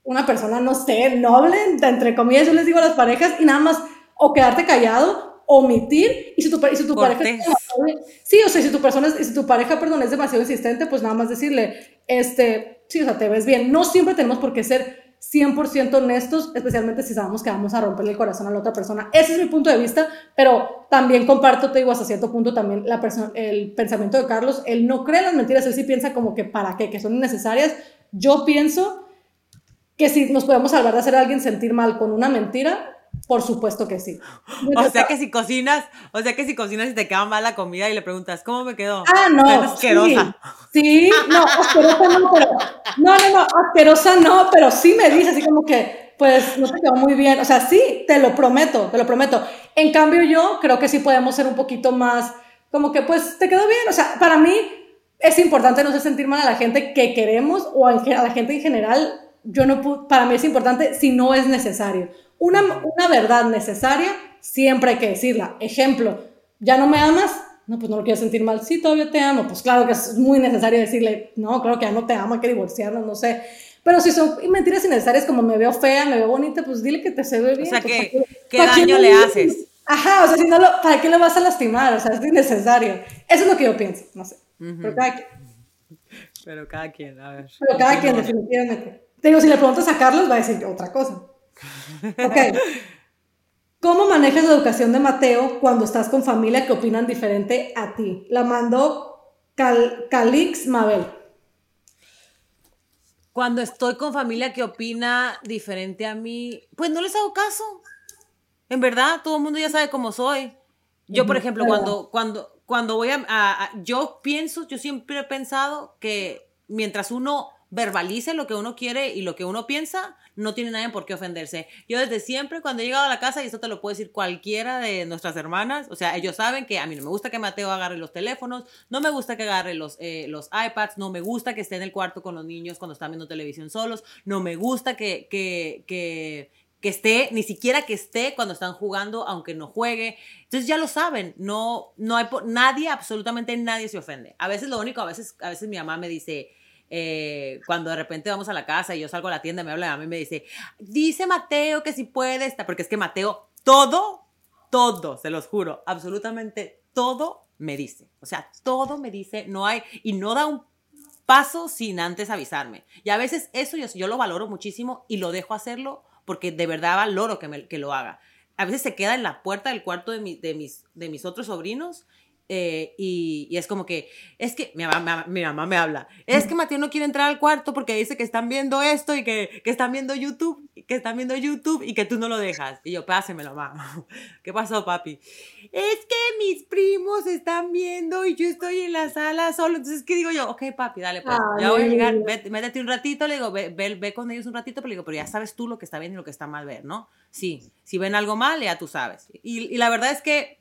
[SPEAKER 2] una persona, no sé, noble, entre comillas, yo les digo a las parejas, y nada más, o quedarte callado, omitir, y si tu, y si tu pareja... Sí, o sea, si tu, persona, si tu pareja, perdón, es demasiado insistente, pues nada más decirle, este, sí, o sea, te ves bien. No siempre tenemos por qué ser 100% honestos, especialmente si sabemos que vamos a romperle el corazón a la otra persona. Ese es mi punto de vista, pero también comparto, te digo, hasta cierto punto también la el pensamiento de Carlos. Él no cree las mentiras, él sí piensa como que para qué, que son innecesarias. Yo pienso que si nos podemos salvar de hacer a alguien sentir mal con una mentira, por supuesto que sí.
[SPEAKER 1] O sea que si cocinas, o sea que si cocinas y te queda mal la comida y le preguntas, ¿cómo me quedó?
[SPEAKER 2] Ah, no.
[SPEAKER 1] asquerosa.
[SPEAKER 2] Sí, no, asquerosa no, pero. No, no, no, asquerosa no, pero sí me dice así como que, pues no te quedó muy bien. O sea, sí, te lo prometo, te lo prometo. En cambio, yo creo que sí podemos ser un poquito más, como que, pues te quedó bien. O sea, para mí es importante no sé sentir mal a la gente que queremos o a la gente en general. Yo no, para mí es importante si no es necesario. Una, una verdad necesaria siempre hay que decirla. Ejemplo, ¿ya no me amas? No, pues no lo quiero sentir mal. Sí, todavía te amo. Pues claro que es muy necesario decirle, no, claro que ya no te amo, hay que divorciarnos, no sé. Pero si son mentiras innecesarias como me veo fea, me veo bonita, pues dile que te se ve bien.
[SPEAKER 1] O sea,
[SPEAKER 2] pues,
[SPEAKER 1] que, ¿qué daño le haces?
[SPEAKER 2] Ajá, o sea, si no lo, ¿para qué le vas a lastimar? O sea, es innecesario. Eso es lo que yo pienso, no sé. Pero cada quien.
[SPEAKER 1] Pero cada quien, a ver.
[SPEAKER 2] Pero cada quien, definitivamente. Te digo, si le preguntas a Carlos, va a decir otra cosa. Ok. ¿Cómo manejas la educación de Mateo cuando estás con familia que opinan diferente a ti? La mandó Calix Mabel.
[SPEAKER 1] Cuando estoy con familia que opina diferente a mí, pues no les hago caso. En verdad, todo el mundo ya sabe cómo soy. Yo, por ejemplo, cuando, cuando, cuando voy a, Yo pienso, yo siempre he pensado que mientras uno verbalice lo que uno quiere y lo que uno piensa, no tiene nadie por qué ofenderse. Yo desde siempre, cuando he llegado a la casa, y esto te lo puede decir cualquiera de nuestras hermanas, o sea, ellos saben que a mí no me gusta que Mateo agarre los teléfonos, no me gusta que agarre los, eh, los iPads, no me gusta que esté en el cuarto con los niños cuando están viendo televisión solos, no me gusta que, que, que que esté, ni siquiera que esté cuando están jugando, aunque no juegue. Entonces ya lo saben, no, no hay, nadie, absolutamente nadie se ofende. A veces lo único, a veces, a veces mi mamá me dice, eh, cuando de repente vamos a la casa y yo salgo a la tienda, me habla a mí me dice, dice Mateo que si puede estar, porque es que Mateo todo, todo, se los juro, absolutamente todo me dice. O sea, todo me dice, no hay, y no da un paso sin antes avisarme. Y a veces eso yo, yo lo valoro muchísimo y lo dejo hacerlo porque de verdad valoro que, me, que lo haga. A veces se queda en la puerta del cuarto de, mi, de, mis, de mis otros sobrinos eh, y, es como que, es que mi mamá, mi mamá, me habla, es que Mateo no quiere entrar al cuarto porque dice que están viendo esto y que, que, están viendo YouTube, que están viendo YouTube y que tú no lo dejas. Y yo, pásemelo, mamá. [laughs] ¿Qué pasó, papi? Es que mis primos están viendo y yo estoy en la sala solo. Entonces, ¿qué digo yo? Ok, papi, dale, pues. ya voy a llegar, métete un ratito, le digo, ve, ve, con ellos un ratito, pero le digo, pero ya sabes tú lo que está bien y lo que está mal ver, ¿no? Sí, si ven algo mal, ya tú sabes. y, y la verdad es que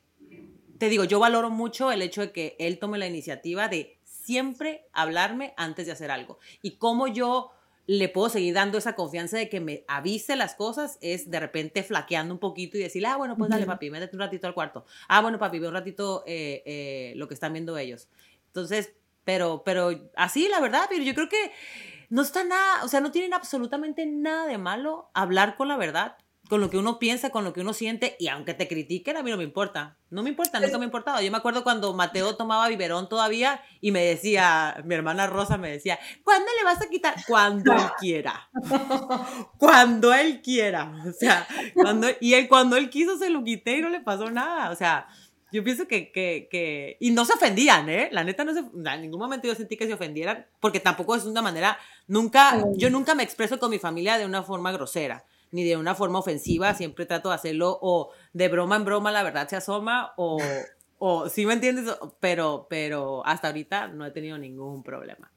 [SPEAKER 1] te digo, yo valoro mucho el hecho de que él tome la iniciativa de siempre hablarme antes de hacer algo. Y cómo yo le puedo seguir dando esa confianza de que me avise las cosas es de repente flaqueando un poquito y decirle, ah, bueno, pues dale, papi, métete un ratito al cuarto. Ah, bueno, papi, ve un ratito eh, eh, lo que están viendo ellos. Entonces, pero, pero así, la verdad, pero yo creo que no está nada, o sea, no tienen absolutamente nada de malo hablar con la verdad con lo que uno piensa, con lo que uno siente, y aunque te critiquen, a mí no me importa. No me importa, nunca me ha importado. Yo me acuerdo cuando Mateo tomaba biberón todavía y me decía, mi hermana Rosa me decía, ¿cuándo le vas a quitar? Cuando él [laughs] quiera. cuando él quiera. O sea, cuando, y él, cuando él quiso se lo quité y no le pasó nada. O sea, yo pienso que, que, que, y no se ofendían, ¿eh? La neta no se, en ningún momento yo sentí que se ofendieran, porque tampoco es una manera, nunca, yo nunca me expreso con mi familia de una forma grosera ni de una forma ofensiva, siempre trato de hacerlo o de broma en broma la verdad se asoma o, [laughs] o ¿sí me entiendes? Pero, pero hasta ahorita no he tenido ningún problema.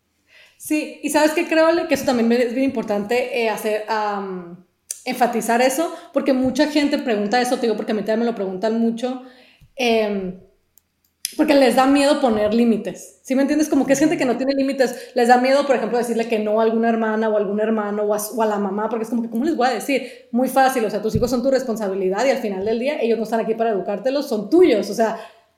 [SPEAKER 2] Sí, y sabes que creo que eso también es bien importante eh, hacer, enfatizar eso, porque mucha gente pregunta eso, te digo, porque a mí también me lo preguntan mucho. Eh, porque les da miedo poner límites. ¿Sí me entiendes? Como que es gente que no tiene límites, les da miedo, por ejemplo, decirle que no a alguna hermana o algún hermano o a, la mamá, porque es como que, ¿cómo les voy a decir? Muy fácil, o sea, tus hijos son tu responsabilidad y al final del día ellos no están aquí para educártelos, son tuyos, o sea,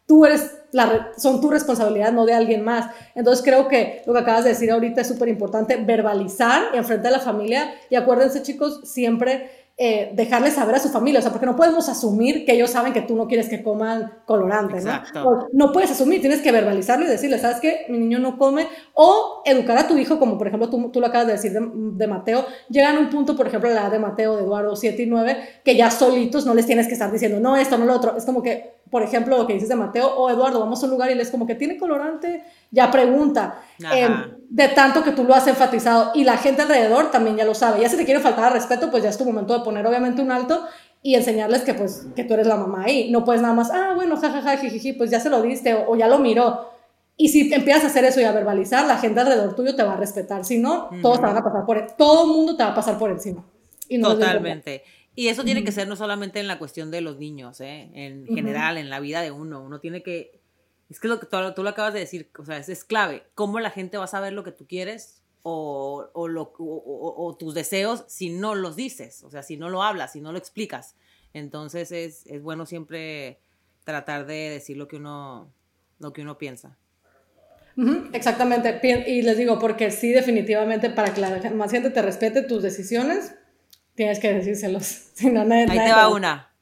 [SPEAKER 2] tú eres la, son tu responsabilidad, no de alguien más. Entonces creo que lo que acabas de decir ahorita es súper importante, verbalizar y enfrentar a la familia. Y acuérdense chicos, siempre eh, dejarles saber a su familia, o sea, porque no podemos asumir que ellos saben que tú no quieres que coman colorante, ¿no? no puedes asumir, tienes que verbalizarlo y decirle, ¿sabes qué? Mi niño no come, o educar a tu hijo, como por ejemplo tú, tú lo acabas de decir de, Mateo, llegan a un punto, por ejemplo, la edad de Mateo, de Eduardo, 7 y 9, que ya solitos no les tienes que estar diciendo, no, esto, no lo otro, es como que, por ejemplo, lo que dices de Mateo, o Eduardo, vamos a un lugar y les como que tiene colorante, ya pregunta. Eh, de tanto que tú lo has enfatizado y la gente alrededor también ya lo sabe. Ya si te quiere faltar al respeto, pues ya es tu momento de poner obviamente un alto y enseñarles que pues que tú eres la mamá ahí. No puedes nada más, ah, bueno, jajaja, jijiji, pues ya se lo diste o, ya lo miró. Y si empiezas a hacer eso y a verbalizar, la gente alrededor tuyo te va a respetar. Si no, todos te van a pasar por, todo el mundo te va a pasar por encima.
[SPEAKER 1] Y Totalmente. Y eso tiene que ser no solamente en la cuestión de los niños, ¿eh? en general, en la vida de uno. Uno tiene que es que lo que tú, lo acabas de decir, o sea, es, clave. ¿Cómo la gente va a saber lo que tú quieres o, o, lo, o, tus deseos si no los dices? O sea, si no lo hablas, si no lo explicas. Entonces es, es bueno siempre tratar de decir lo que uno, lo que uno piensa.
[SPEAKER 2] exactamente. Y les digo, porque sí, definitivamente, para que la más gente te respete tus decisiones, tienes que decírselos. [laughs]
[SPEAKER 1] Ahí te va una.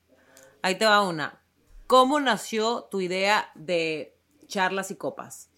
[SPEAKER 1] Ahí te va una. ¿Cómo nació tu idea de charlas y copas?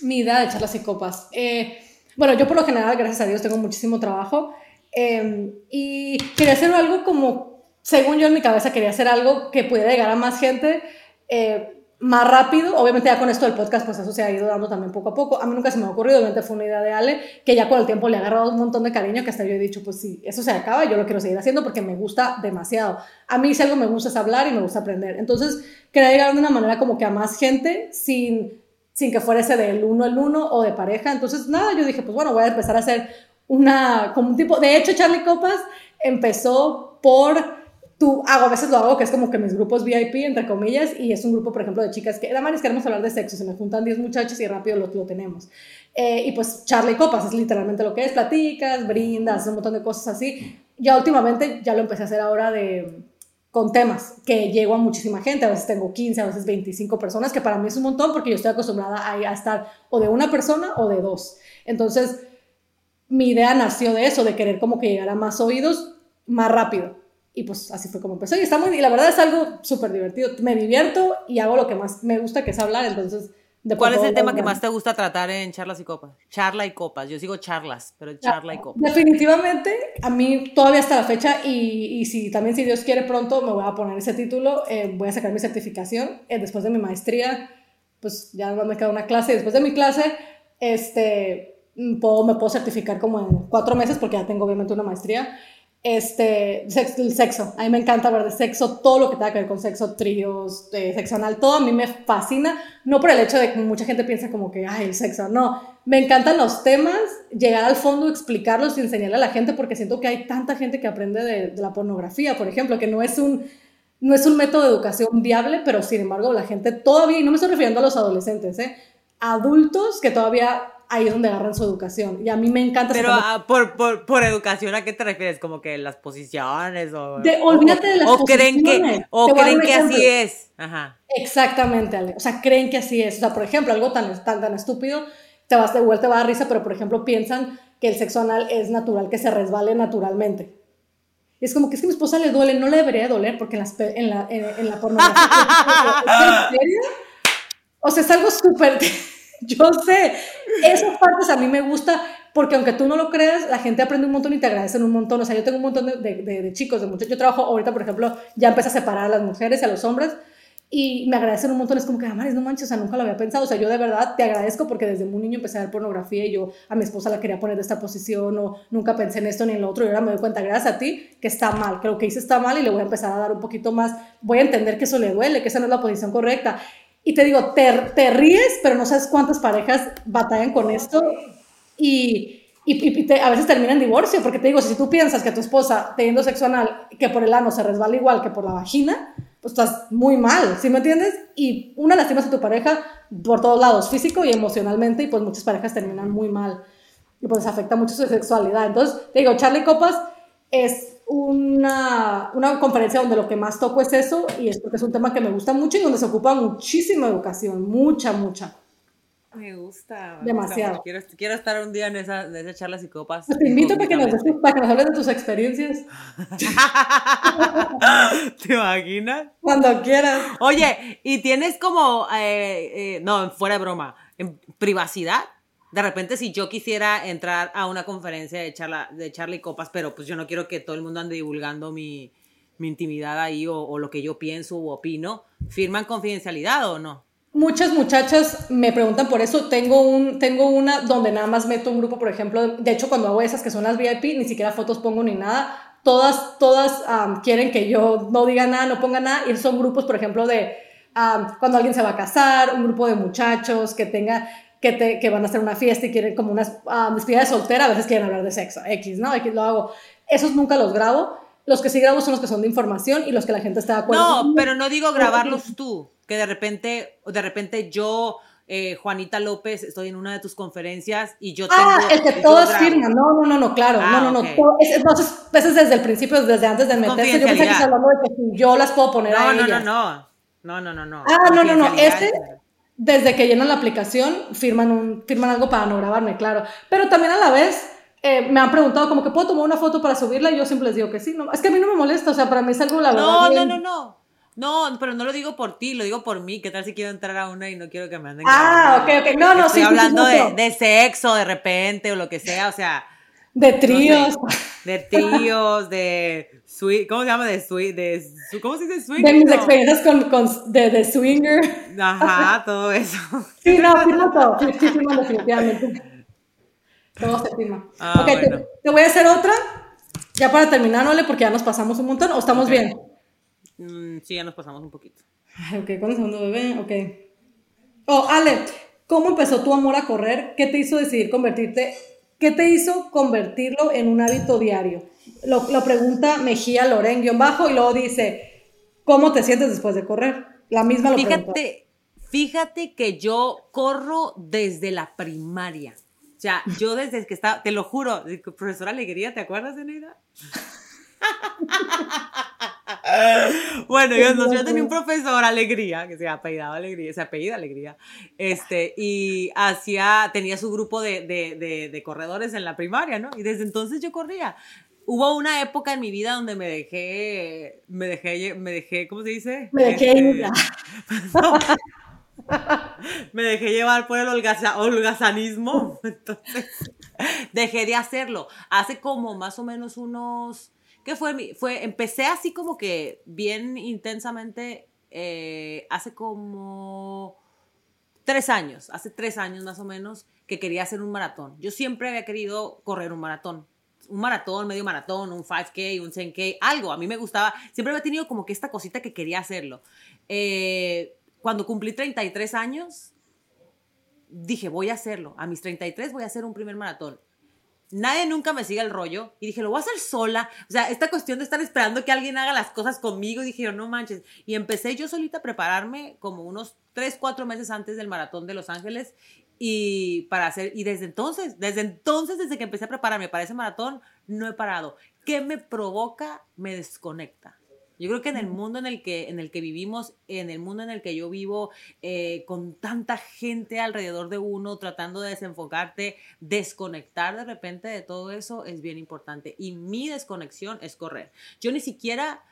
[SPEAKER 2] Mi idea de charlas y copas. Eh, bueno, yo por lo general, gracias a Dios, tengo muchísimo trabajo em, y quería hacer algo como, según yo en mi cabeza, quería hacer algo que pudiera llegar a más gente. Eh, más rápido, obviamente ya con esto del podcast, pues eso se ha ido dando también poco a poco. A mí nunca se me ha ocurrido, obviamente fue una idea de Ale, que ya con el tiempo le ha agarrado un montón de cariño, que hasta yo he dicho, pues sí, eso se acaba, yo lo quiero seguir haciendo porque me gusta demasiado. A mí si algo me gusta es hablar y me gusta aprender. Entonces, quería llegar de una manera como que a más gente sin, sin que fuera ese del uno al uno o de pareja. Entonces, nada, yo dije, pues bueno, voy a empezar a hacer una, como un tipo, de hecho, Charlie Copas empezó por tú, hago, a veces lo hago, que es como que mis grupos VIP, entre comillas, y es un grupo, por ejemplo, de chicas que, Damaris, queremos hablar de sexo, se me juntan 10 muchachos y rápido lo, lo tenemos. Eh, y pues charla copas, es literalmente lo que es, platicas, brindas, un montón de cosas así. Ya últimamente, ya lo empecé a hacer ahora de con temas que llego a muchísima gente, a veces tengo 15, a veces 25 personas, que para mí es un montón porque yo estoy acostumbrada a, a estar o de una persona o de dos. Entonces, mi idea nació de eso, de querer como que llegar a más oídos más rápido. Y pues así fue como empezó. Y está muy, y la verdad es algo súper divertido. Me divierto y hago lo que más me gusta, que es hablar. Entonces,
[SPEAKER 1] ¿cuál es el tema que más te gusta tratar en charlas y copas? Charla y copas. Yo sigo charlas, pero charla y copas.
[SPEAKER 2] Definitivamente, a mí todavía hasta la fecha, y, y si también, si Dios quiere, pronto me voy a poner ese título. Eh, voy a sacar mi certificación eh, después de mi maestría. Pues ya me queda una clase. Después de mi clase, este, puedo, me puedo certificar como en cuatro meses, porque ya tengo obviamente una maestría este, el sexo. A mí me encanta hablar de sexo, todo lo que tenga que ver con sexo, tríos, eh, sexo anal, todo a mí me fascina. No por el hecho de que mucha gente piensa como que, ay, el sexo, no. Me encantan los temas, llegar al fondo, explicarlos y enseñarle a la gente porque siento que hay tanta gente que aprende de, la pornografía, por ejemplo, que no es un no es un método de educación viable, pero sin embargo la gente todavía, y no me estoy refiriendo a los adolescentes, ¿eh? Adultos que todavía ahí es donde agarran su educación. Y a mí me encanta...
[SPEAKER 1] Pero ah, por, por, por, educación, ¿a qué te refieres? ¿Como que las posiciones o...?
[SPEAKER 2] De, olvídate de las
[SPEAKER 1] o Creen que, o creen que así es. Ajá.
[SPEAKER 2] Exactamente, Ale. O sea, creen que así es. O sea, por ejemplo, algo tan, tan, tan estúpido, te vas de vuelta, va a dar risa, pero por ejemplo piensan que el sexo anal es natural, que se resbale naturalmente. Y es como que es que a mi esposa le duele, no le debería doler porque en, las, en, la, en, la pornografía... [laughs] ¿En serio? O sea, es algo súper... [laughs] Yo sé, esas partes a mí me gusta porque aunque tú no lo creas, la gente aprende un montón y te agradecen un montón. O sea, yo tengo un montón de, de, de chicos, de muchachos. Yo trabajo ahorita, por ejemplo, ya empecé a separar a las mujeres y a los hombres y me agradecen un montón. Es como que, ah, no manches, o sea, nunca lo había pensado. O sea, yo de verdad te agradezco porque desde muy niño empecé a ver pornografía y yo a mi esposa la quería poner de esta posición o nunca pensé en esto ni en lo otro. Y ahora me doy cuenta, gracias a ti, que está mal. Creo que hice está mal y le voy a empezar a dar un poquito más. Voy a entender que eso le duele, que esa no es la posición correcta. Y te digo, te, te ríes, pero no sabes cuántas parejas batallan con esto y, y, a veces terminan en divorcio, porque te digo, si tú piensas que tu esposa teniendo sexo anal, que por el ano se resbala igual que por la vagina, pues estás muy mal, ¿sí me entiendes? Y una lastimas a tu pareja por todos lados, físico y emocionalmente, y pues muchas parejas terminan muy mal. Y pues afecta mucho su sexualidad. Entonces, te digo, Charlie Copas es una, una, conferencia donde lo que más toco es eso, y es porque es un tema que me gusta mucho y donde se ocupa muchísima educación, mucha, mucha.
[SPEAKER 1] Me gusta.
[SPEAKER 2] Demasiado.
[SPEAKER 1] Quiero, quiero, estar un día en esa, en esa charla psicopas.
[SPEAKER 2] Pues te invito para que, nos, para que nos hables de tus experiencias. [laughs]
[SPEAKER 1] ¿Te imaginas?
[SPEAKER 2] Cuando quieras.
[SPEAKER 1] Oye, y tienes como, eh, eh, no, fuera de broma, en privacidad de repente si yo quisiera entrar a una conferencia de charla de Charlie Copas, pero pues yo no quiero que todo el mundo ande divulgando mi, mi intimidad ahí o, o, lo que yo pienso o opino, ¿firman confidencialidad o no?
[SPEAKER 2] Muchas muchachas me preguntan por eso. Tengo, un, tengo una donde nada más meto un grupo, por ejemplo. De hecho, cuando hago esas que son las VIP, ni siquiera fotos pongo ni nada. Todas, todas quieren que yo no diga nada, no ponga nada. Y son grupos, por ejemplo, de cuando alguien se va a casar, un grupo de muchachos que tenga que, te, que van a hacer una fiesta y quieren como una uh, despedida de soltera, a veces quieren hablar de sexo, X, ¿no? X lo hago. Esos nunca los grabo. Los que sí grabo son los que son de información y los que la gente está de acuerdo.
[SPEAKER 1] No, pero no digo grabarlos tú, que de repente, de repente yo, eh, Juanita López, estoy en una de tus conferencias y yo
[SPEAKER 2] tengo... Ah, el que todos firman, no, no, no, no, claro, no, no, no. Ah, entonces, veces desde el principio, desde antes de meterse, yo pensé que hablando de que yo las puedo poner
[SPEAKER 1] no,
[SPEAKER 2] a
[SPEAKER 1] no,
[SPEAKER 2] ellas.
[SPEAKER 1] No, no, no, no, no, no.
[SPEAKER 2] Ah, no, no, no, este desde que llenan la aplicación, firman, un, firman algo para no grabarme, claro. Pero también a la vez eh, me han preguntado como que puedo tomar una foto para subirla y yo siempre les digo que sí. No, es que a mí no me molesta, o sea, para mí es algo la verdad.
[SPEAKER 1] No, no, no, no. No, pero no lo digo por ti, lo digo por mí. ¿Qué tal si quiero entrar a una y no quiero que me anden
[SPEAKER 2] Ah, ok, ok. No, no,
[SPEAKER 1] Estoy hablando de, de, sexo de repente o lo que sea, o sea.
[SPEAKER 2] De tríos.
[SPEAKER 1] de tríos, de sweet, ¿cómo se llama? De sweet, de, ¿cómo se dice
[SPEAKER 2] swinger? De mis experiencias con, con de, de, swinger.
[SPEAKER 1] Ajá, todo eso.
[SPEAKER 2] Sí, no, firmo todo, sí, definitivamente. Todo se firma. Ah, ok, bueno. te, te, voy a hacer otra, ya para terminar, ¿no? Porque ya nos pasamos un montón, ¿o estamos okay. bien?
[SPEAKER 1] Mm, sí, ya nos pasamos un poquito.
[SPEAKER 2] Ok, ¿cuándo segundo bebé? Ok. Oh, Ale, ¿cómo empezó tu amor a correr? ¿Qué te hizo decidir convertirte ¿Qué te hizo convertirlo en un hábito diario? Lo, lo pregunta Mejía Loren, guion bajo, y luego dice, ¿cómo te sientes después de correr? La misma lo
[SPEAKER 1] fíjate, Fíjate que yo corro desde la primaria. O sea, yo desde que estaba, te lo juro, profesora Alegría, ¿te acuerdas de Neida? [laughs] bueno, yo, yo, tenía un profesor Alegría, que se apellidaba Alegría, se apellida Alegría, este, y hacía, tenía su grupo de, de, de, de, corredores en la primaria, ¿no? Y desde entonces yo corría. Hubo una época en mi vida donde me dejé, me dejé, me dejé, ¿cómo se dice?
[SPEAKER 2] Me dejé este,
[SPEAKER 1] no, [laughs] me dejé llevar por el holgaza, holgazanismo, [laughs] entonces dejé de hacerlo. Hace como más o menos unos ¿Qué fue? fue empecé así como que bien intensamente eh, hace como tres años, hace tres años más o menos, que quería hacer un maratón. Yo siempre había querido correr un maratón. Un maratón, medio maratón, un 5K, un 10K, algo. A mí me gustaba. Siempre había tenido como que esta cosita que quería hacerlo. Eh, cuando cumplí 33 años, dije, voy a hacerlo. A mis 33 voy a hacer un primer maratón nadie nunca me sigue el rollo. Y dije, lo voy a hacer sola. O sea, esta cuestión de estar esperando que alguien haga las cosas conmigo. Dije, no manches. Y empecé yo solita a prepararme como unos 3, 4 meses antes del maratón de Los Ángeles. Y para hacer, y desde entonces, desde entonces, desde que empecé a prepararme para ese maratón, no he parado. ¿Qué me provoca? Me desconecta. Yo creo que en el mundo en el que, en el que vivimos, en el mundo en el que yo vivo, eh, con tanta gente alrededor de uno, tratando de desenfocarte, desconectar de repente de todo eso es bien importante. Y mi desconexión es correr. Yo ni siquiera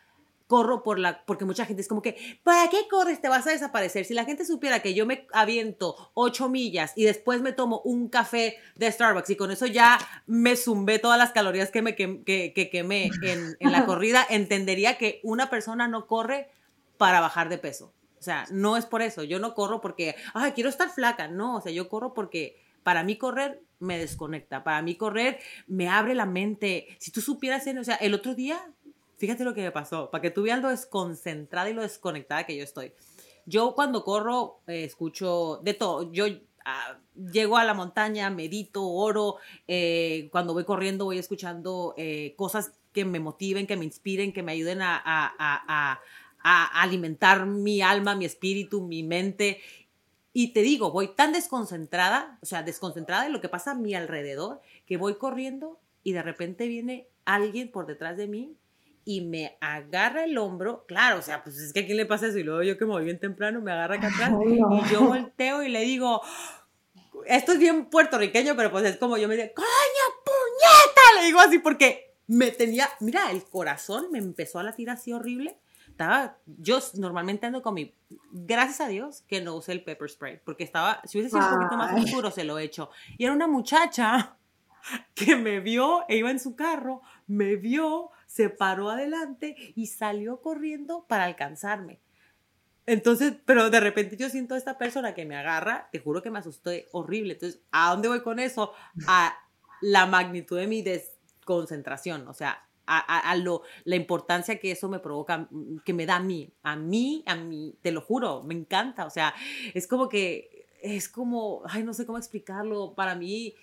[SPEAKER 1] corro por la, porque mucha gente es como que, ¿para qué corres? Te vas a desaparecer. Si la gente supiera que yo me aviento ocho millas y después me tomo un café de Starbucks y con eso ya me zumbé todas las calorías que me que, quemé en, en la [laughs] corrida, entendería que una persona no corre para bajar de peso. O sea, no es por eso. Yo no corro porque, ay, quiero estar flaca. No, o sea, yo corro porque para mí correr me desconecta. Para mí correr me abre la mente. Si tú supieras, o sea, el otro día Fíjate lo que me pasó, para que tú veas lo desconcentrada y lo desconectada que yo estoy. Yo cuando corro eh, escucho de todo. Yo ah, llego a la montaña, medito, oro. Eh, cuando voy corriendo voy escuchando eh, cosas que me motiven, que me inspiren, que me ayuden a, a, a alimentar mi alma, mi espíritu, mi mente. Y te digo, voy tan desconcentrada, o sea, desconcentrada de lo que pasa a mi alrededor, que voy corriendo y de repente viene alguien por detrás de mí y me agarra el hombro, claro, o sea, pues es que a quién le pasa eso y luego yo que me voy bien temprano me agarra acá atrás y yo volteo y le digo, esto es bien puertorriqueño, pero pues es como yo me digo, coño, puñeta, le digo así porque me tenía, mira, el corazón me empezó a latir así horrible. Estaba, yo normalmente ando con mi, gracias a Dios que no usé el pepper spray, porque estaba, si hubiese sido un poquito más oscuro se lo he hecho. Y era una muchacha [laughs] que me vio, e iba en su carro, me vio, se paró adelante y salió corriendo para alcanzarme. Entonces, pero de repente yo siento a esta persona que me agarra, te juro que me asusté horrible. Entonces, ¿a dónde voy con eso? A la magnitud de mi desconcentración, o sea, a, lo, la importancia que eso me provoca, que me da a mí, a mí, a mí, te lo juro, me encanta, o sea, es como que, es como, ay, no sé cómo explicarlo, para mí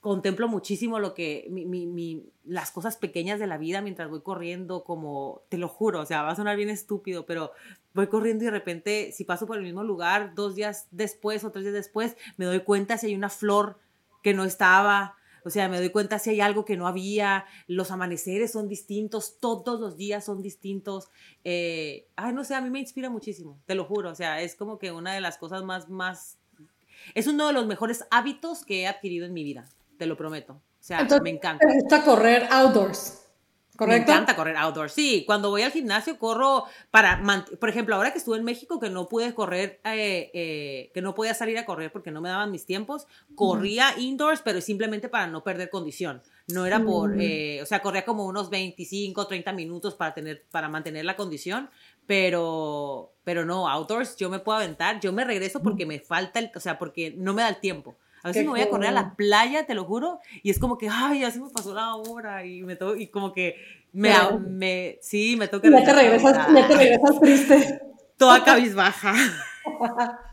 [SPEAKER 1] contemplo muchísimo lo que, mi, mi, las cosas pequeñas de la vida mientras voy corriendo, como, te lo juro, o sea, va a sonar bien estúpido, pero voy corriendo y de repente, si paso por el mismo lugar dos días después o tres días después, me doy cuenta si hay una flor que no estaba, o sea, me doy cuenta si hay algo que no había, los amaneceres son distintos, todos los días son distintos. Eh, no sé, a mí me inspira muchísimo, te lo juro, o sea, es como que una de las cosas más, más, es uno de los mejores hábitos que he adquirido en mi vida te lo prometo. O sea, me encanta.
[SPEAKER 2] Me gusta correr outdoors. ¿Correcto?
[SPEAKER 1] Me encanta correr outdoors. Sí, cuando voy al gimnasio corro para, por ejemplo, ahora que estuve en México que no pude correr, eh, eh, que no podía salir a correr porque no me daban mis tiempos, corría indoors, pero simplemente para no perder condición. No era por, mm. eh, o sea, corría como unos 25, 30 minutos para tener, para mantener la condición, pero, pero no, outdoors yo me puedo aventar, yo me regreso porque me falta el, o sea, porque no me da el tiempo. A veces me voy a correr a la playa, te lo juro, y es como que, ay, ya se me pasó la hora, y, me y como que me, me, sí, me toca.
[SPEAKER 2] Ya te regresas, ya te regresas triste. [laughs]
[SPEAKER 1] Toda cabizbaja. [laughs]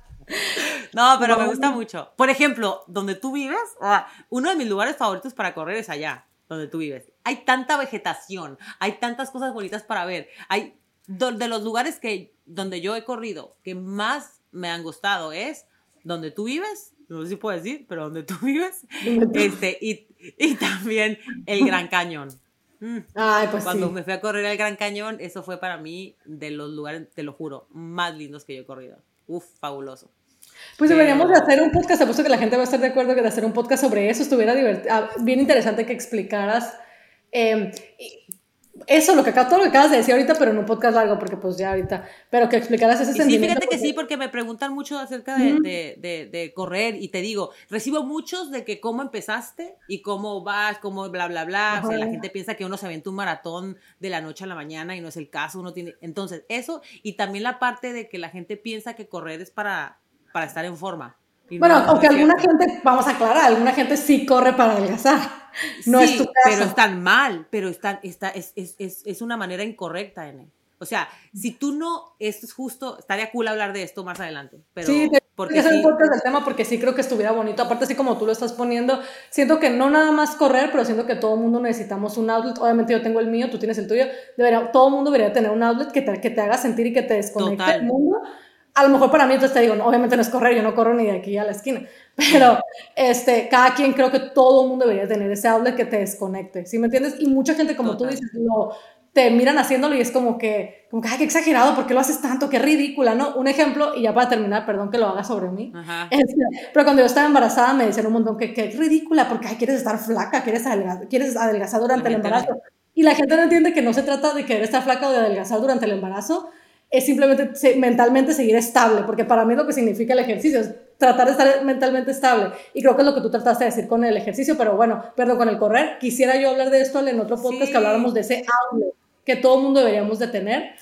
[SPEAKER 1] No, pero me gusta mucho. Por ejemplo, donde tú vives, ah, uno de mis lugares favoritos para correr es allá, donde tú vives. Hay tanta vegetación, hay tantas cosas bonitas para ver. Hay de los lugares que donde yo he corrido que más me han gustado es donde tú vives no sé si puedo decir, pero donde tú [laughs] vives, este, y, y también el Gran Cañón. Mm.
[SPEAKER 2] Ay, pues
[SPEAKER 1] Cuando me fui a correr al Gran Cañón, eso fue para mí de los lugares, te lo juro, más lindos que yo he corrido. Uf, fabuloso.
[SPEAKER 2] Pues deberíamos de hacer un podcast, apuesto que la gente va a estar de acuerdo que de hacer un podcast sobre eso estuviera ah, bien interesante que explicaras eh, eso, lo que todo lo que acabas de decir ahorita, pero en un podcast largo, porque pues ya ahorita, pero que explicaras ese sentimiento.
[SPEAKER 1] Sí, fíjate que sí, porque me preguntan mucho acerca de, de, de, correr y te digo, recibo muchos de que cómo empezaste y cómo vas, cómo bla, bla, bla. O sea, la gente piensa que uno se aventa un maratón de la noche a la mañana y no es el caso, uno tiene... Entonces, eso y también la parte de que la gente piensa que correr es para, para estar en forma.
[SPEAKER 2] Bueno, aunque alguna gente, vamos a aclarar, alguna gente sí corre para adelgazar. No es tu caso.
[SPEAKER 1] Pero están mal, pero están, está, es, es, es, es una manera incorrecta, N. O sea, si tú no, es justo, estaría cool hablar de esto más adelante, pero,
[SPEAKER 2] Porque es sí. del tema porque sí creo que estuviera bonito. Aparte, así como tú lo estás poniendo, siento que no nada más correr, pero siento que todo el mundo necesitamos un outlet. Obviamente yo tengo el mío, tú tienes el tuyo. Debería, todo el mundo debería tener un outlet que te, que te haga sentir y que te desconecte del mundo. A lo mejor para mí, entonces te digo, obviamente no es correr, yo no corro ni de aquí a la esquina. [laughs] Pero este, cada quien creo que todo el mundo debería tener ese outlet que te desconecte. ¿Sí me entiendes? Y mucha gente, como tú dices, lo te miran haciéndolo y es como que, como que, ay, qué exagerado, ¿por qué lo haces tanto? Qué ridícula, ¿no? Un ejemplo, y ya para terminar, perdón que lo haga sobre mí, este, pero cuando yo estaba embarazada me decían un montón que, qué ridícula, porque, ay, quieres estar flaca, quieres adelgazar, quieres adelgazar durante el embarazo. Y la gente no entiende que no se trata de querer estar flaca o de adelgazar durante el embarazo, es simplemente mentalmente seguir estable, porque para mí lo que significa el ejercicio es tratar de estar mentalmente estable. Y creo que es lo que tú trataste de decir con el ejercicio, pero bueno, perdón, con el correr. Quisiera yo hablar de esto en otro podcast que habláramos de ese outlet que todo mundo deberíamos de tener.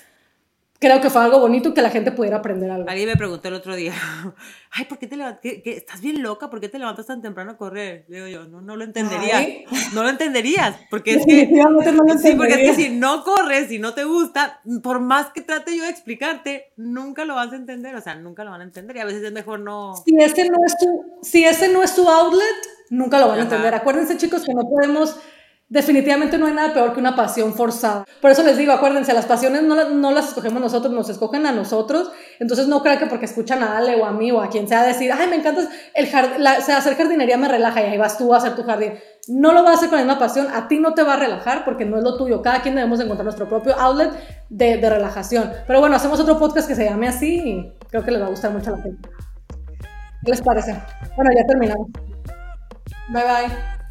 [SPEAKER 2] Creo que fue algo bonito que la gente pudiera aprender algo.
[SPEAKER 1] Alguien me preguntó el otro día, [laughs] ay, ¿por qué te levantas? ¿Estás bien loca? ¿Por qué te levantas tan temprano a correr? Digo yo, no, no lo entenderías. No lo entenderías. Porque es que, no lo [laughs] sí, porque es que si no corres, si no te gusta, por más que trate yo de explicarte, nunca lo vas a entender. O sea, nunca lo van a entender y a veces es mejor no...
[SPEAKER 2] Si ese no es tu, si ese no es tu outlet, nunca lo van a entender. Acuérdense, chicos, que no podemos definitivamente no hay nada peor que una pasión forzada. Por eso les digo, acuérdense, las pasiones no, no, las escogemos nosotros, nos escogen a nosotros. Entonces no crean que porque escuchan a Ale o a mí o a quien sea decir, ay, me encanta el hacer jardinería me relaja y ahí vas tú a hacer tu jardín. No lo vas a hacer con la misma pasión, a ti no te va a relajar porque no es lo tuyo. Cada quien debemos encontrar nuestro propio outlet de, de relajación. Pero bueno, hacemos otro podcast que se llame así y creo que les va a gustar mucho a la gente. ¿Qué les parece? Bueno, ya terminamos. Bye bye.